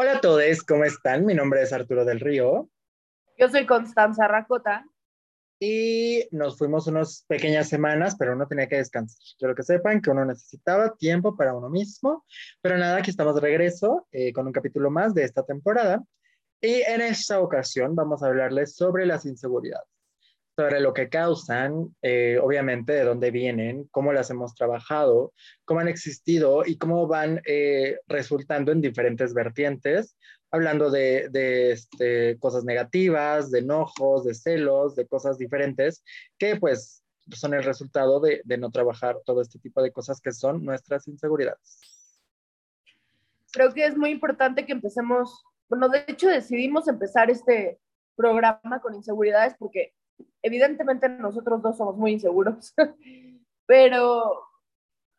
Hola a todos, ¿cómo están? Mi nombre es Arturo del Río. Yo soy Constanza Racota. Y nos fuimos unas pequeñas semanas, pero uno tenía que descansar. Quiero que sepan que uno necesitaba tiempo para uno mismo, pero nada, aquí estamos de regreso eh, con un capítulo más de esta temporada. Y en esta ocasión vamos a hablarles sobre las inseguridades sobre lo que causan, eh, obviamente de dónde vienen, cómo las hemos trabajado, cómo han existido y cómo van eh, resultando en diferentes vertientes, hablando de, de este, cosas negativas, de enojos, de celos, de cosas diferentes, que pues son el resultado de, de no trabajar todo este tipo de cosas que son nuestras inseguridades. Creo que es muy importante que empecemos, bueno, de hecho decidimos empezar este programa con inseguridades porque evidentemente nosotros dos somos muy inseguros, pero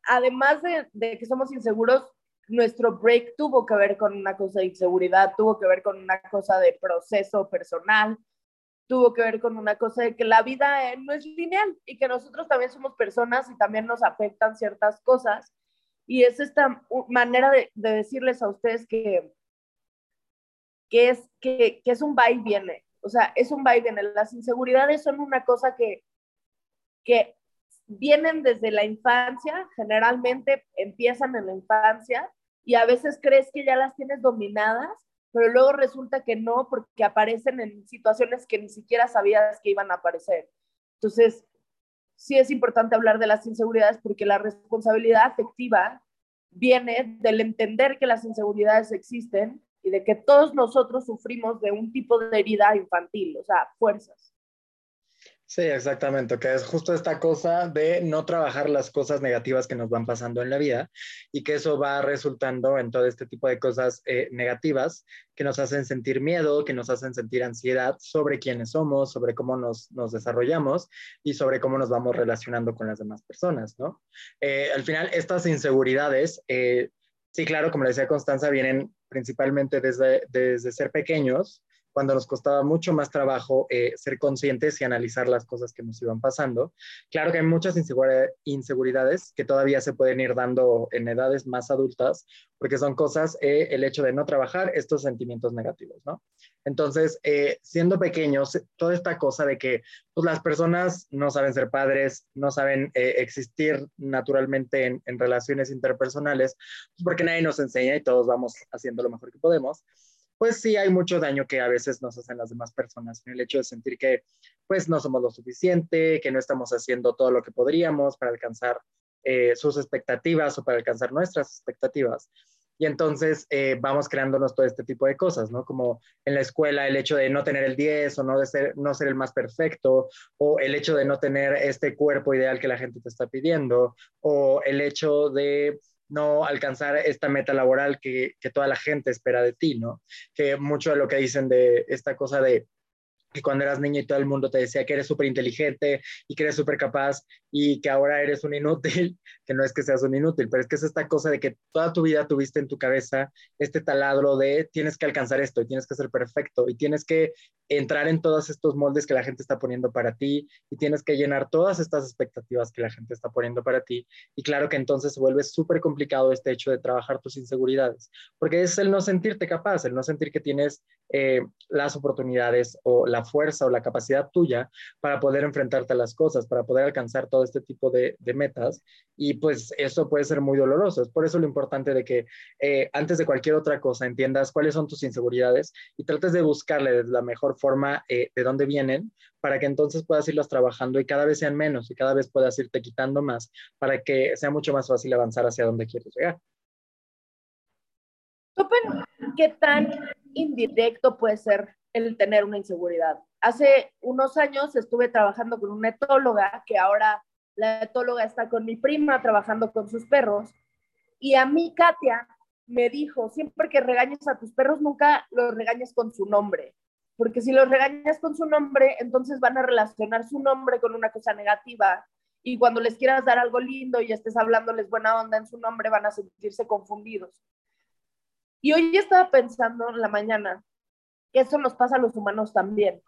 además de, que somos inseguros, nuestro break tuvo que ver con una cosa de inseguridad, tuvo que ver con una cosa de proceso personal, tuvo que ver con una cosa de que la vida eh, no es lineal y que nosotros también somos personas y también nos afectan ciertas cosas. Y es esta manera de, decirles a ustedes que, que, es, que, que es un va y viene. O sea, es un vaivén. Las inseguridades son una cosa que, que vienen desde la infancia, generalmente empiezan en la infancia y a veces crees que ya las tienes dominadas, pero luego resulta que no porque aparecen en situaciones que ni siquiera sabías que iban a aparecer. Entonces, sí es importante hablar de las inseguridades porque la responsabilidad afectiva viene del entender que las inseguridades existen y de que todos nosotros sufrimos de un tipo de herida infantil, o sea, fuerzas. Sí, exactamente, que es justo esta cosa de no trabajar las cosas negativas que nos van pasando en la vida y que eso va resultando en todo este tipo de cosas eh, negativas que nos hacen sentir miedo, que nos hacen sentir ansiedad sobre quiénes somos, sobre cómo nos, nos desarrollamos y sobre cómo nos vamos relacionando con las demás personas, ¿no? Eh, al final, estas inseguridades eh, Sí, claro, como le decía Constanza, vienen principalmente desde, desde ser pequeños, cuando nos costaba mucho más trabajo eh, ser conscientes y analizar las cosas que nos iban pasando. Claro que hay muchas inseguridades que todavía se pueden ir dando en edades más adultas, porque son cosas, eh, el hecho de no trabajar estos sentimientos negativos, ¿no? Entonces, eh, siendo pequeños, toda esta cosa de que pues, las personas no saben ser padres, no saben existir naturalmente en, en relaciones interpersonales, pues porque nadie nos enseña y todos vamos haciendo lo mejor que podemos pues sí hay mucho daño que a veces nos hacen las demás personas el hecho de sentir que pues no somos lo suficiente, que no estamos haciendo todo lo que podríamos para alcanzar eh, sus expectativas o para alcanzar nuestras expectativas. Y entonces eh, vamos creándonos todo este tipo de cosas, ¿no? Como en la escuela el hecho de no tener el 10 o no, de ser, no ser el más perfecto, o el hecho de no tener este cuerpo ideal que la gente te está pidiendo, o el hecho de no alcanzar esta meta laboral que, que, toda la gente espera de ti, ¿no? Que mucho de lo que dicen de esta cosa de que cuando eras niño y todo el mundo te decía que eres súper inteligente y que eres súper capaz y que ahora eres un inútil, que no es que seas un inútil, pero es que es esta cosa de que toda tu vida tuviste en tu cabeza este taladro de tienes que alcanzar esto y tienes que ser perfecto y tienes que entrar en todos estos moldes que la gente está poniendo para ti y tienes que llenar todas estas expectativas que la gente está poniendo para ti. Y claro que entonces se vuelve súper complicado este hecho de trabajar tus inseguridades, porque es el no sentirte capaz, el no sentir que tienes eh, las oportunidades o la fuerza o la capacidad tuya para poder enfrentarte a las cosas, para poder alcanzar todo este tipo de, metas. Y pues eso puede ser muy doloroso. Es por eso lo importante de que eh, antes de cualquier otra cosa entiendas cuáles son tus inseguridades y trates de buscarle de la mejor forma eh, de dónde vienen para que entonces puedas irlas trabajando y cada vez sean menos y cada vez puedas irte quitando más para que sea mucho más fácil avanzar hacia donde quieres llegar. ¿Qué tan indirecto puede ser el tener una inseguridad. Hace unos años estuve trabajando con una etóloga, que ahora la etóloga está con mi prima trabajando con sus perros, y a mí Katia me dijo, siempre que regañes a tus perros, nunca los regañes con su nombre, porque si los regañas con su nombre, entonces van a relacionar su nombre con una cosa negativa, y cuando les quieras dar algo lindo y estés hablándoles buena onda en su nombre, van a sentirse confundidos. Y hoy estaba pensando en la mañana que eso nos pasa a los humanos también.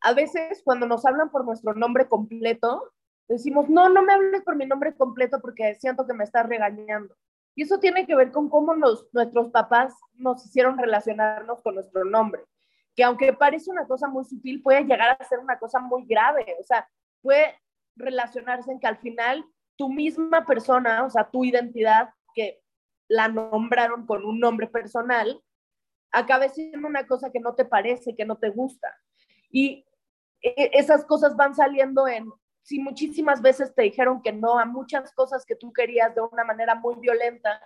A veces cuando nos hablan por nuestro nombre completo, decimos, no, no me hables por mi nombre completo porque siento que me estás regañando. Y eso tiene que ver con cómo nuestros papás nos hicieron relacionarnos con nuestro nombre, que aunque parece una cosa muy sutil, puede llegar a ser una cosa muy grave. O sea, puede relacionarse en que al final tu misma persona, o sea, tu identidad, que la nombraron con un nombre personal, acabe siendo una cosa que no te parece, que no te gusta. Y e, esas cosas van saliendo en, si muchísimas veces te dijeron que no a muchas cosas que tú querías de una manera muy violenta,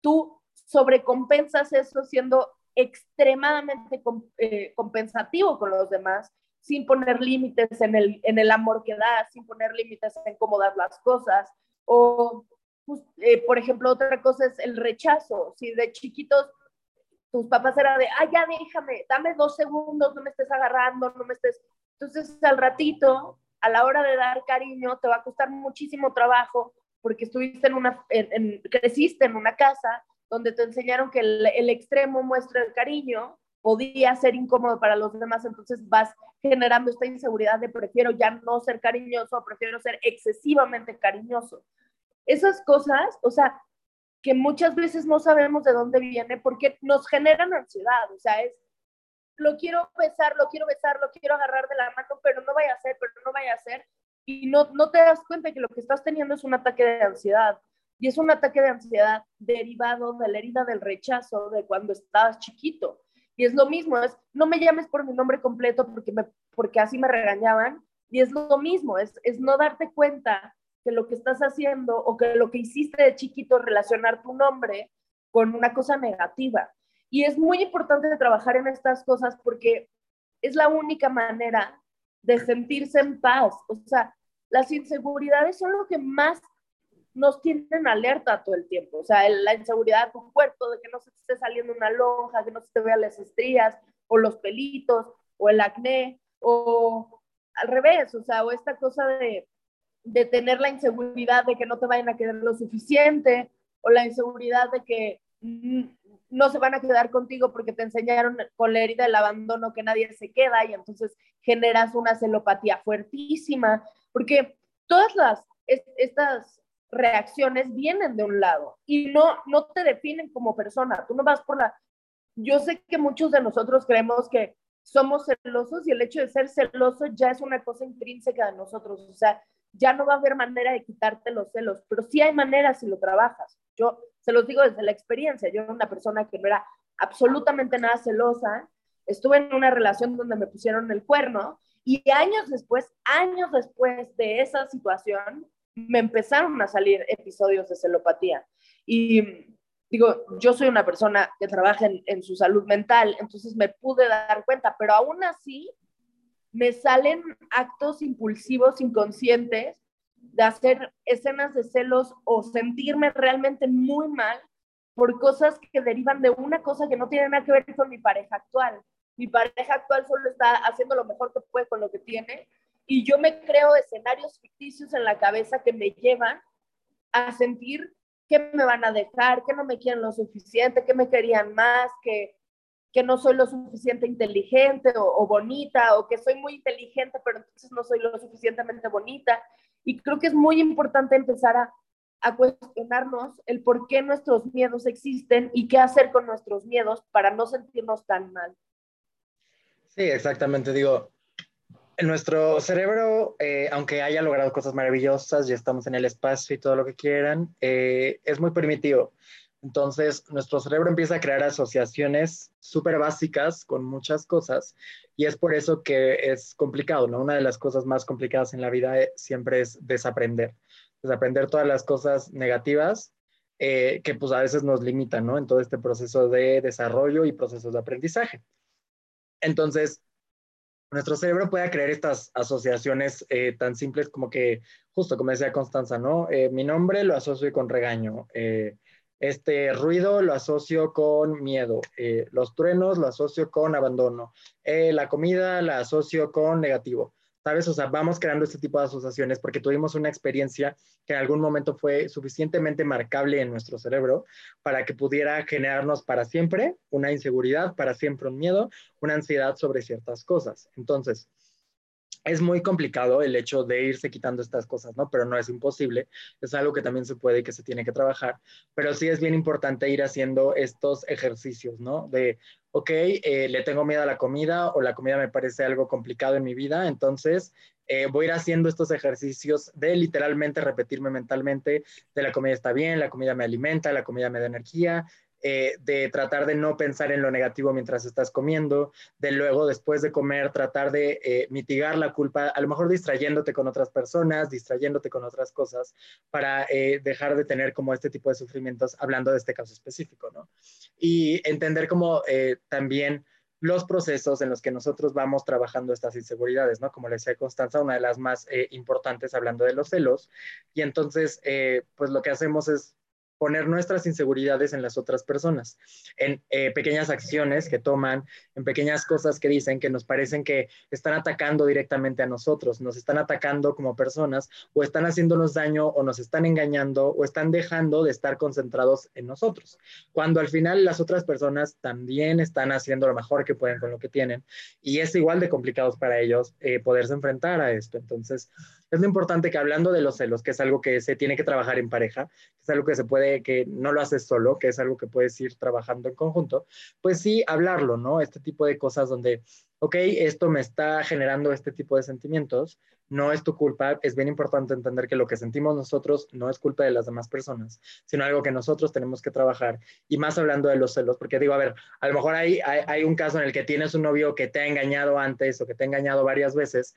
tú sobrecompensas eso siendo extremadamente eh, compensativo con los demás, sin poner límites en el, en el amor que das, sin poner límites en cómo das las cosas. O, pues, eh, por ejemplo, otra cosa es el rechazo. Si de chiquitos tus papás eran de, ay, ya déjame, dame dos segundos, no me estés agarrando, no me estés... Entonces, al ratito, a la hora de dar cariño, te va a costar muchísimo trabajo porque estuviste en una, creciste en una casa donde te enseñaron que el, el, extremo muestra el cariño podía ser incómodo para los demás, entonces vas generando esta inseguridad de prefiero ya no ser cariñoso, prefiero ser excesivamente cariñoso. Esas cosas, o sea, que muchas veces no sabemos de dónde viene porque nos generan ansiedad, o sea, es, lo quiero besar, lo quiero besar, lo quiero agarrar de la mano, pero no vaya a ser, pero no vaya a ser, y no, no te das cuenta que lo que estás teniendo es un ataque de ansiedad, y es un ataque de ansiedad derivado de la herida del rechazo de cuando estabas chiquito. Y es lo mismo, es no me llames por mi nombre completo porque, me, porque así me regañaban. Y es lo mismo, es, es no darte cuenta que lo que estás haciendo o que lo que hiciste de chiquito relacionar tu nombre con una cosa negativa. Y es muy importante trabajar en estas cosas porque es la única manera de sentirse en paz. O sea, las inseguridades son lo que más nos tienen alerta todo el tiempo. O sea, la inseguridad de tu cuerpo, de que no se te esté saliendo una lonja, que no se te vean las estrías, o los pelitos, o el acné, o al revés, o sea, o esta cosa de de tener la inseguridad de que no te vayan a quedar lo suficiente o la inseguridad de que no se van a quedar contigo porque te enseñaron con la herida del abandono que nadie se queda y entonces generas una celopatía fuertísima, porque todas las estas reacciones vienen de un lado y no no te definen como persona, tú no vas por la yo sé que muchos de nosotros creemos que somos celosos y el hecho de ser celoso ya es una cosa intrínseca de nosotros, o sea, ya no va a haber manera de quitarte los celos, pero sí hay manera si lo trabajas. Yo se los digo desde la experiencia, yo era una persona que no era absolutamente nada celosa, estuve en una relación donde me pusieron el cuerno y años después, años después de esa situación, me empezaron a salir episodios de celopatía. Y digo, yo soy una persona que trabaja en, en su salud mental, entonces me pude dar cuenta, pero aún así me salen actos impulsivos inconscientes de hacer escenas de celos o sentirme realmente muy mal por cosas que derivan de una cosa que no tiene nada que ver con mi pareja actual. Mi pareja actual solo está haciendo lo mejor que puede con lo que tiene y yo me creo escenarios ficticios en la cabeza que me llevan a sentir que me van a dejar, que no me quieren lo suficiente, que me querían más, que que no soy lo suficiente inteligente o, bonita, o que soy muy inteligente, pero entonces no soy lo suficientemente bonita. Y creo que es muy importante empezar a, cuestionarnos el por qué nuestros miedos existen y qué hacer con nuestros miedos para no sentirnos tan mal. Sí, exactamente. Digo, nuestro cerebro, eh, aunque haya logrado cosas maravillosas, ya estamos en el espacio y todo lo que quieran, eh, es muy primitivo. Entonces, nuestro cerebro empieza a crear asociaciones súper básicas con muchas cosas y es por eso que es complicado, ¿no? Una de las cosas más complicadas en la vida eh, siempre es desaprender, desaprender todas las cosas negativas eh, que pues a veces nos limitan, ¿no? En todo este proceso de desarrollo y procesos de aprendizaje. Entonces, nuestro cerebro puede crear estas asociaciones eh, tan simples como que, justo como decía Constanza, ¿no? mi nombre lo asocio con regaño. Este ruido lo asocio con miedo, eh, los truenos lo asocio con abandono, eh, la comida la asocio con negativo. ¿Sabes? O sea, vamos creando este tipo de asociaciones porque tuvimos una experiencia que en algún momento fue suficientemente marcable en nuestro cerebro para que pudiera generarnos para siempre una inseguridad, para siempre un miedo, una ansiedad sobre ciertas cosas. Entonces, es muy complicado el hecho de irse quitando estas cosas, ¿no? Pero no es imposible, es algo que también se puede y que se tiene que trabajar, pero sí es bien importante ir haciendo estos ejercicios, ¿no? De, ok, eh, le tengo miedo a la comida o la comida me parece algo complicado en mi vida, entonces eh, voy a ir haciendo estos ejercicios de literalmente repetirme mentalmente de la comida está bien, la comida me alimenta, la comida me da energía, eh, de tratar de no pensar en lo negativo mientras estás comiendo, de luego después de comer tratar de eh, mitigar la culpa, a lo mejor distrayéndote con otras personas, distrayéndote con otras cosas, para eh, dejar de tener como este tipo de sufrimientos, hablando de este caso específico, ¿no? Y entender como también los procesos en los que nosotros vamos trabajando estas inseguridades, ¿no? Como le decía Constanza, una de las más importantes hablando de los celos. Y entonces, pues lo que hacemos es poner nuestras inseguridades en las otras personas, en eh, pequeñas acciones que toman, en pequeñas cosas que dicen que nos parecen que están atacando directamente a nosotros, nos están atacando como personas o están haciéndonos daño o nos están engañando o están dejando de estar concentrados en nosotros, cuando al final las otras personas también están haciendo lo mejor que pueden con lo que tienen y es igual de complicado para ellos eh, poderse enfrentar a esto. Entonces, es muy importante que hablando de los celos, que es algo que se tiene que trabajar en pareja, que es algo que se puede, que no lo haces solo, que es algo que puedes ir trabajando en conjunto, pues sí hablarlo, ¿no? Este tipo de cosas donde, ok, esto me está generando este tipo de sentimientos, no es tu culpa, es bien importante entender que lo que sentimos nosotros no es culpa de las demás personas, sino algo que nosotros tenemos que trabajar. Y más hablando de los celos, porque digo, a ver, a lo mejor hay, hay un caso en el que tienes un novio que te ha engañado antes o que te ha engañado varias veces,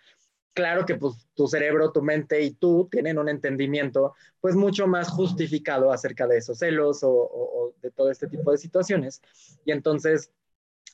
claro que pues tu cerebro, tu mente y tú tienen un entendimiento pues mucho más justificado acerca de esos celos o, de todo este tipo de situaciones. Y entonces,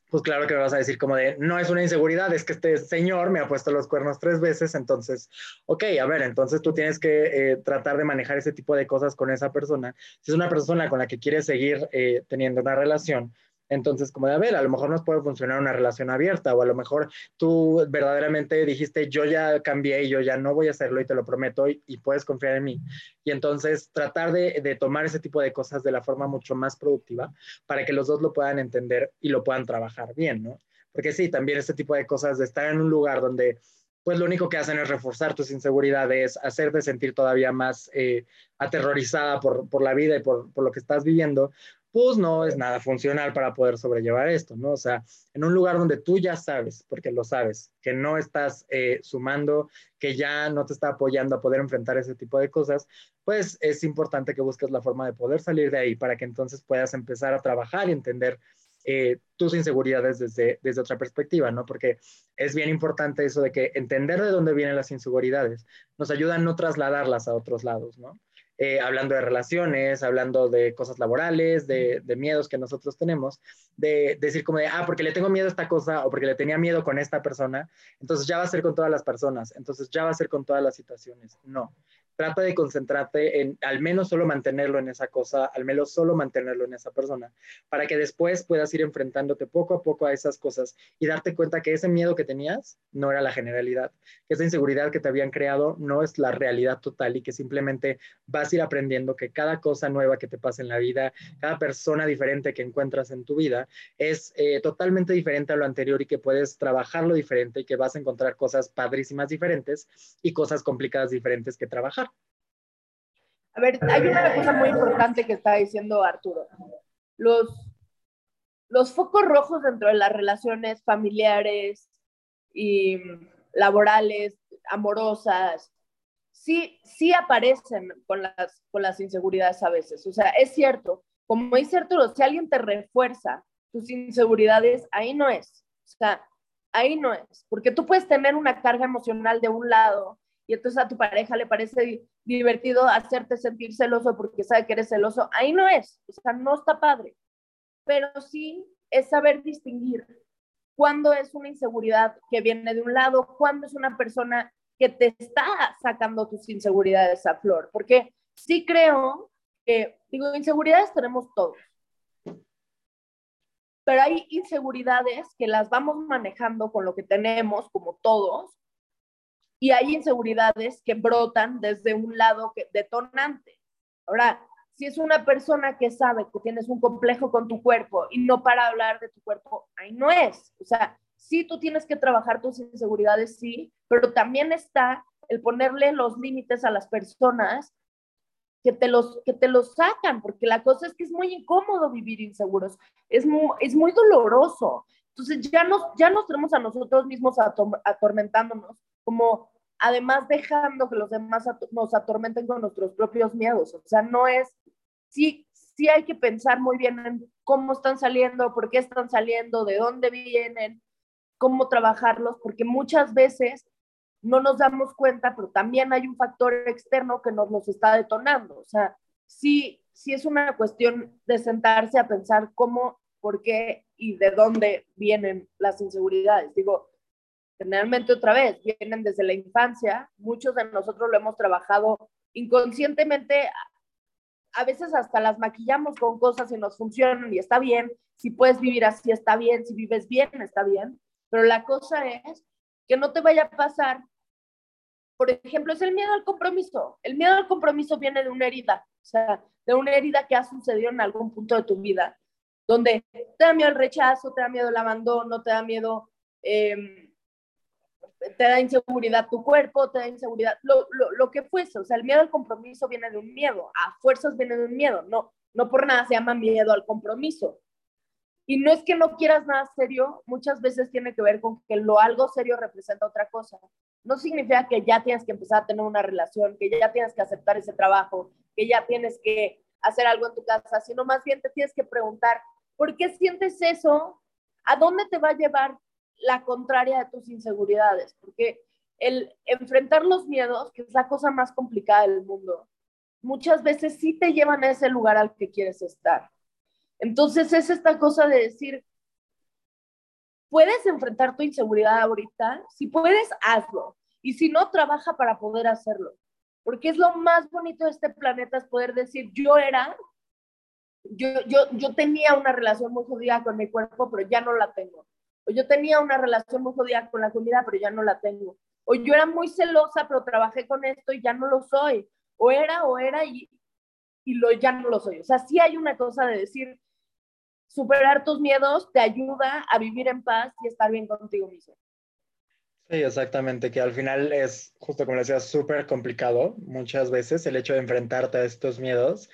pues claro que vas a decir como de, no es una inseguridad, es que este señor me ha puesto los cuernos tres veces, entonces, ok, a ver, entonces tú tienes que eh, tratar de manejar ese tipo de cosas con esa persona. Si es una persona con la que quieres seguir eh, teniendo una relación, entonces, como de, a ver, a lo mejor nos puede funcionar una relación abierta o a lo mejor tú verdaderamente dijiste, yo ya cambié y yo ya no voy a hacerlo y te lo prometo y, puedes confiar en mí. Y entonces tratar de, tomar ese tipo de cosas de la forma mucho más productiva para que los dos lo puedan entender y lo puedan trabajar bien, ¿no? Porque sí, también este tipo de cosas de estar en un lugar donde pues lo único que hacen es reforzar tus inseguridades, hacerte sentir todavía más eh, aterrorizada por, la vida y por, lo que estás viviendo, pues no es nada funcional para poder sobrellevar esto, ¿no? O sea, en un lugar donde tú ya sabes, porque lo sabes, que no estás eh, sumando, que ya no te está apoyando a poder enfrentar ese tipo de cosas, pues es importante que busques la forma de poder salir de ahí para que entonces puedas empezar a trabajar y entender eh, tus inseguridades desde, desde otra perspectiva, ¿no? Porque es bien importante eso de que entender de dónde vienen las inseguridades nos ayuda a no trasladarlas a otros lados, ¿no? Eh, hablando de relaciones, hablando de cosas laborales, de, miedos que nosotros tenemos, de, decir como de, ah, porque le tengo miedo a esta cosa o porque le tenía miedo con esta persona, entonces ya va a ser con todas las personas, entonces ya va a ser con todas las situaciones. No, trata de concentrarte en al menos solo mantenerlo en esa cosa, al menos solo mantenerlo en esa persona, para que después puedas ir enfrentándote poco a poco a esas cosas y darte cuenta que ese miedo que tenías no era la generalidad, que esa inseguridad que te habían creado no es la realidad total y que simplemente vas a ir aprendiendo que cada cosa nueva que te pasa en la vida, cada persona diferente que encuentras en tu vida es eh, totalmente diferente a lo anterior y que puedes trabajarlo diferente y que vas a encontrar cosas padrísimas diferentes y cosas complicadas diferentes que trabajar. A ver, hay una cosa muy importante que está diciendo Arturo. Los, los focos rojos dentro de las relaciones familiares y laborales, amorosas, sí, sí aparecen con las, con las inseguridades a veces. O sea, es cierto, como dice Arturo, si alguien te refuerza tus inseguridades, ahí no es. O sea, ahí no es. Porque tú puedes tener una carga emocional de un lado y entonces a tu pareja le parece divertido hacerte sentir celoso porque sabe que eres celoso, ahí no es, o sea, no está padre. Pero sí es saber distinguir cuándo es una inseguridad que viene de un lado, cuándo es una persona que te está sacando tus inseguridades a flor, porque sí creo que, digo, inseguridades tenemos todos, pero hay inseguridades que las vamos manejando con lo que tenemos, como todos, y hay inseguridades que brotan desde un lado detonante. Ahora, si es una persona que sabe que tienes un complejo con tu cuerpo y no para hablar de tu cuerpo, ahí no es. O sea, sí, tú tienes que trabajar tus inseguridades, sí, pero también está el ponerle los límites a las personas que te los, que te los sacan, porque la cosa es que es muy incómodo vivir inseguros, es muy, es muy doloroso. Entonces ya nos, ya nos tenemos a nosotros mismos atormentándonos, como además dejando que los demás nos atormenten con nuestros propios miedos. O sea, no es, sí, sí hay que pensar muy bien en cómo están saliendo, por qué están saliendo, de dónde vienen, cómo trabajarlos, porque muchas veces no nos damos cuenta, pero también hay un factor externo que nos los está detonando. O sea, sí, sí es una cuestión de sentarse a pensar cómo, por qué y de dónde vienen las inseguridades. Digo, generalmente otra vez, vienen desde la infancia, muchos de nosotros lo hemos trabajado inconscientemente, a veces hasta las maquillamos con cosas y nos funcionan y está bien, si puedes vivir así está bien, si vives bien está bien, pero la cosa es que no te vaya a pasar. Por ejemplo, es el miedo al compromiso. El miedo al compromiso viene de una herida, o sea, de una herida que ha sucedido en algún punto de tu vida, donde te da miedo el rechazo, te da miedo el abandono, te da miedo, em, te da inseguridad tu cuerpo, te da inseguridad, lo, lo, lo, que fuese. O sea, el miedo al compromiso viene de un miedo, a fuerzas viene de un miedo, no, no por nada se llama miedo al compromiso. Y no es que no quieras nada serio, muchas veces tiene que ver con que lo algo serio representa otra cosa. No significa que ya tienes que empezar a tener una relación, que ya tienes que aceptar ese trabajo, que ya tienes que hacer algo en tu casa, sino más bien te tienes que preguntar, ¿por qué sientes eso? ¿A dónde te va a llevar la contraria de tus inseguridades? Porque el enfrentar los miedos, que es la cosa más complicada del mundo, muchas veces sí te llevan a ese lugar al que quieres estar. Entonces es esta cosa de decir, ¿puedes enfrentar tu inseguridad ahorita? Si puedes, hazlo. Y si no, trabaja para poder hacerlo. Porque es lo más bonito de este planeta, es poder decir, yo era, yo, yo, yo tenía una relación muy jodida con mi cuerpo, pero ya no la tengo. O yo tenía una relación muy jodida con la comida, pero ya no la tengo. O yo era muy celosa, pero trabajé con esto y ya no lo soy. O era, o era y, y lo, ya no lo soy. O sea, sí hay una cosa de decir, superar tus miedos te ayuda a vivir en paz y estar bien contigo mismo. Sí, exactamente, que al final es, justo como decía, súper complicado muchas veces el hecho de enfrentarte a estos miedos.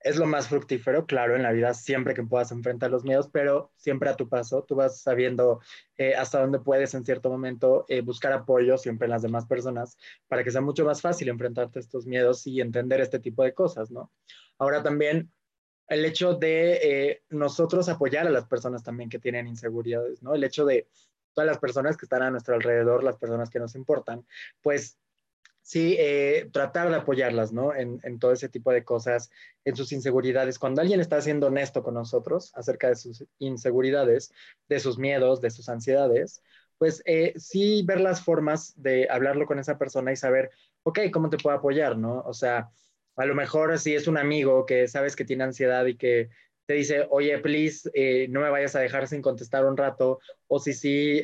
Es lo más fructífero, claro, en la vida, siempre que puedas enfrentar los miedos, pero siempre a tu paso, tú vas sabiendo eh, hasta dónde puedes en cierto momento eh, buscar apoyo siempre en las demás personas para que sea mucho más fácil enfrentarte a estos miedos y entender este tipo de cosas, ¿no? Ahora también el hecho de eh, nosotros apoyar a las personas también que tienen inseguridades, ¿no? El hecho de todas las personas que están a nuestro alrededor, las personas que nos importan, pues sí, eh, tratar de apoyarlas, ¿no? En, todo ese tipo de cosas, en sus inseguridades. Cuando alguien está siendo honesto con nosotros acerca de sus inseguridades, de sus miedos, de sus ansiedades, pues eh, sí ver las formas de hablarlo con esa persona y saber, ok, ¿cómo te puedo apoyar, no? O sea, a lo mejor si es un amigo que sabes que tiene ansiedad y que te dice, oye, please, eh, no me vayas a dejar sin contestar un rato, o si sí,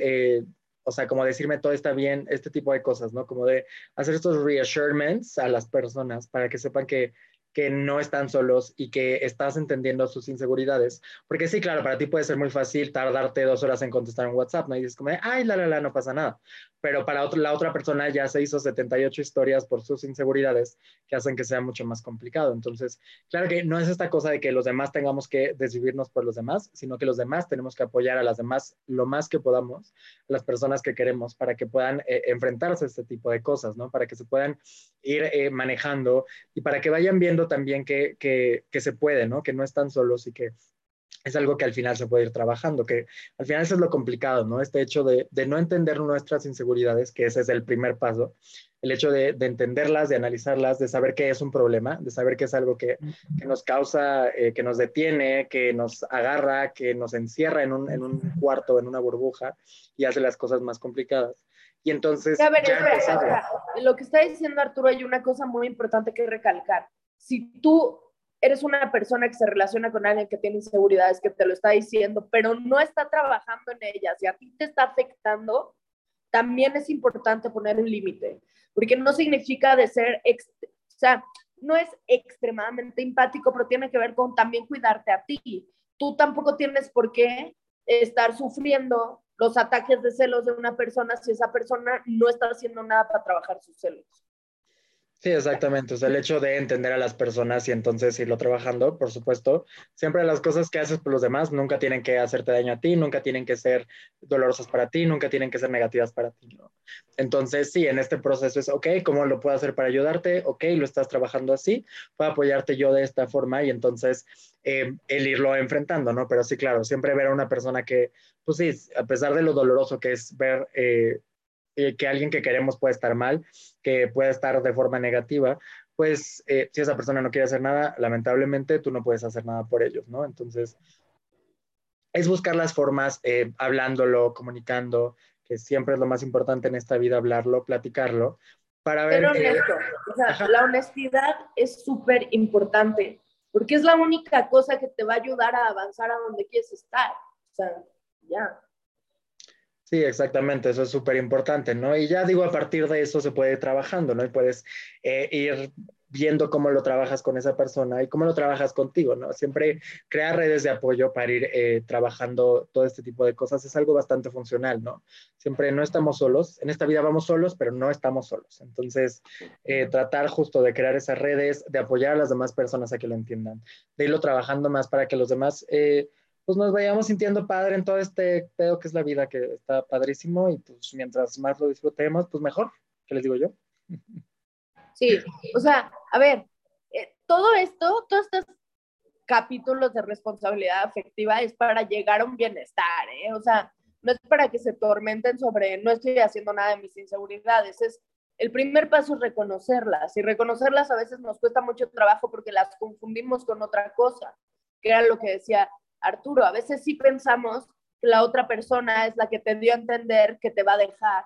o sea, como decirme todo está bien, este tipo de cosas, ¿no? Como de hacer estos reassuraments a las personas para que sepan que que no están solos y que estás entendiendo sus inseguridades. Porque sí, claro, para ti puede ser muy fácil tardarte dos horas en contestar un WhatsApp, ¿no? Y dices como, ay, la, la, la, no pasa nada. Pero para otro, la otra persona ya se hizo 78 historias por sus inseguridades que hacen que sea mucho más complicado. Entonces, claro que no es esta cosa de que los demás tengamos que desvivirnos por los demás, sino que los demás tenemos que apoyar a las demás lo más que podamos, las personas que queremos, para que puedan eh, enfrentarse a este tipo de cosas, ¿no? Para que se puedan ir eh, manejando y para que vayan viendo también que, que, se puede, ¿no? Que no están solos y que es algo que al final se puede ir trabajando, que al final eso es lo complicado, ¿no? Este hecho de, de no entender nuestras inseguridades, que ese es el primer paso, el hecho de, de, entenderlas, de analizarlas, de saber que es un problema, de saber que es algo que, que nos causa, eh, que nos detiene, que nos agarra, que nos encierra en un, en un cuarto, en una burbuja y hace las cosas más complicadas. Y entonces... A ver, lo que está diciendo Arturo, hay una cosa muy importante que recalcar si tú eres una persona que se relaciona con alguien que tiene inseguridades, que te lo está diciendo, pero no está trabajando en ellas y a ti te está afectando, también es importante poner un límite, porque no significa de ser, o sea, no es extremadamente empático, pero tiene que ver con también cuidarte a ti. Tú tampoco tienes por qué estar sufriendo los ataques de celos de una persona si esa persona no está haciendo nada para trabajar sus celos. Sí, exactamente. O sea, el hecho de entender a las personas y entonces irlo trabajando, por supuesto. Siempre las cosas que haces por los demás nunca tienen que hacerte daño a ti, nunca tienen que ser dolorosas para ti, nunca tienen que ser negativas para ti. ¿no? Entonces, sí, en este proceso es, ok, ¿cómo lo puedo hacer para ayudarte? Ok, lo estás trabajando así, puedo apoyarte yo de esta forma y entonces eh, el irlo enfrentando, ¿no? Pero sí, claro, siempre ver a una persona que, pues sí, a pesar de lo doloroso que es ver... Eh, eh, que alguien que queremos puede estar mal, que puede estar de forma negativa, pues eh, si esa persona no quiere hacer nada, lamentablemente tú no puedes hacer nada por ellos, ¿no? Entonces, es buscar las formas, eh, hablándolo, comunicando, que siempre es lo más importante en esta vida, hablarlo, platicarlo, para ver... Pero honesto, o sea, la honestidad es súper importante, porque es la única cosa que te va a ayudar a avanzar a donde quieres estar. O sea, ya. Sí, exactamente, eso es súper importante, ¿no? Y ya digo, a partir de eso se puede ir trabajando, ¿no? Y puedes eh, ir viendo cómo lo trabajas con esa persona y cómo lo trabajas contigo, ¿no? Siempre crear redes de apoyo para ir eh, trabajando todo este tipo de cosas es algo bastante funcional, ¿no? Siempre no estamos solos, en esta vida vamos solos, pero no estamos solos. Entonces, eh, tratar justo de crear esas redes, de apoyar a las demás personas a que lo entiendan, de irlo trabajando más para que los demás pues nos vayamos sintiendo padre en todo este pedo que es la vida, que está padrísimo y pues mientras más lo disfrutemos, pues mejor, ¿qué les digo yo? Sí, o sea, a ver, eh, todo esto, todos estos capítulos de responsabilidad afectiva es para llegar a un bienestar, ¿eh? O sea, no es para que se tormenten sobre no estoy haciendo nada de mis inseguridades, es el primer paso es reconocerlas y reconocerlas a veces nos cuesta mucho trabajo porque las confundimos con otra cosa, que era lo que decía Arturo, a veces sí pensamos que la otra persona es la que te dio a entender que te va a dejar,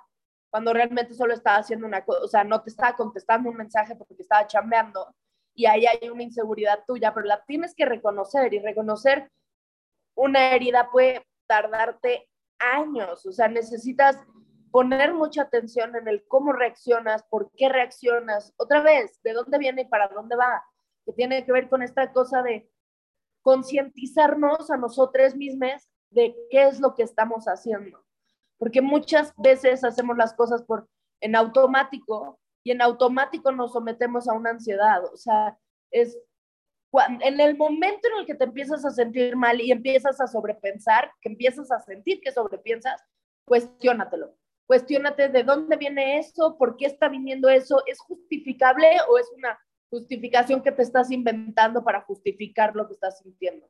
cuando realmente solo estaba haciendo una cosa, o sea, no te estaba contestando un mensaje porque estaba chambeando y ahí hay una inseguridad tuya, pero la tienes que reconocer y reconocer una herida puede tardarte años, o sea, necesitas poner mucha atención en el cómo reaccionas, por qué reaccionas, otra vez, de dónde viene y para dónde va, que tiene que ver con esta cosa de concientizarnos a nosotros mismos de qué es lo que estamos haciendo. Porque muchas veces hacemos las cosas por, en automático y en automático nos sometemos a una ansiedad. O sea, es en el momento en el que te empiezas a sentir mal y empiezas a sobrepensar, que empiezas a sentir que sobrepiensas, cuestiónatelo. Cuestiónate de dónde viene eso, por qué está viniendo eso, ¿es justificable o es una justificación que te estás inventando para justificar lo que estás sintiendo.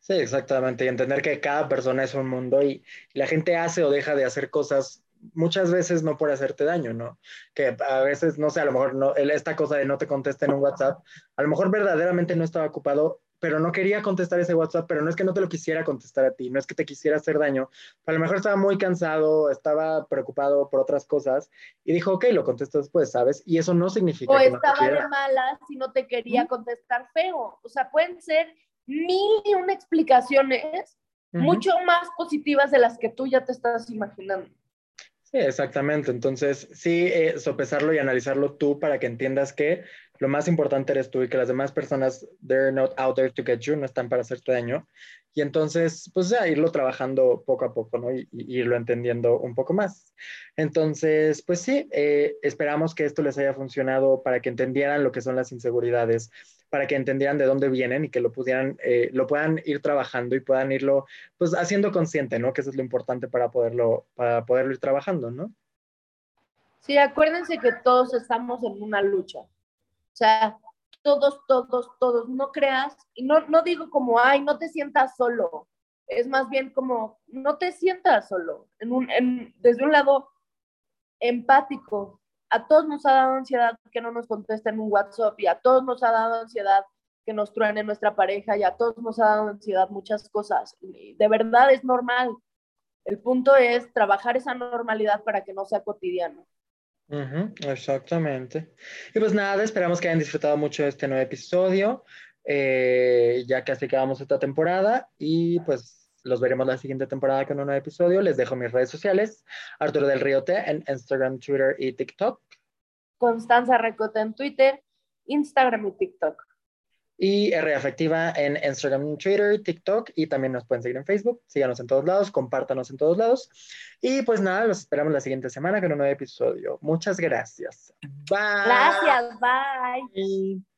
Sí, exactamente. Y entender que cada persona es un mundo y, la gente hace o deja de hacer cosas muchas veces no por hacerte daño, ¿no? Que a veces, no sé, a lo mejor no, esta cosa de no te conteste en un WhatsApp, a lo mejor verdaderamente no estaba ocupado pero no quería contestar ese WhatsApp, pero no es que no te lo quisiera contestar a ti, no es que te quisiera hacer daño, a lo mejor estaba muy cansado, estaba preocupado por otras cosas y dijo, ok, lo contesto después, ¿sabes? Y eso no significa... O estaba de malas si no te quería contestar feo, o sea, pueden ser mil y una explicaciones mucho más positivas de las que tú ya te estás imaginando. Sí, exactamente. Entonces, sí, eh, sopesarlo y analizarlo tú para que entiendas que lo más importante eres tú y que las demás personas, they're not out there to get you, no están para hacerte daño. Y entonces, pues ya irlo trabajando poco a poco, ¿no? Y, irlo entendiendo un poco más. Entonces, pues sí, eh, esperamos que esto les haya funcionado para que entendieran lo que son las inseguridades, para que entendieran de dónde vienen y que lo pudieran, eh, lo puedan ir trabajando y puedan irlo, pues haciendo consciente, ¿no? Que eso es lo importante para poderlo, para poderlo ir trabajando, ¿no? Sí, acuérdense que todos estamos en una lucha. O sea, todos, todos, todos, no creas, y no, no digo como, ay, no te sientas solo, es más bien como, no te sientas solo, en un, en, desde un lado empático, a todos nos ha dado ansiedad que no nos contesten un WhatsApp y a todos nos ha dado ansiedad que nos truene nuestra pareja y a todos nos ha dado ansiedad muchas cosas. de verdad es normal. El punto es trabajar esa normalidad para que no sea cotidiano. exactamente. Y pues nada, esperamos que hayan disfrutado mucho este nuevo episodio, eh, ya casi acabamos esta temporada y pues los veremos la siguiente temporada con un nuevo episodio. Les dejo mis redes sociales, Arturo del Río T en Instagram, Twitter y TikTok. Constanza Recota en Twitter, Instagram y TikTok. y R Afectiva en Instagram, Twitter, TikTok y también nos pueden seguir en Facebook. Síganos en todos lados, compártanos en todos lados. Y pues nada, los esperamos la siguiente semana con un nuevo episodio. Muchas gracias. Bye. Gracias, bye.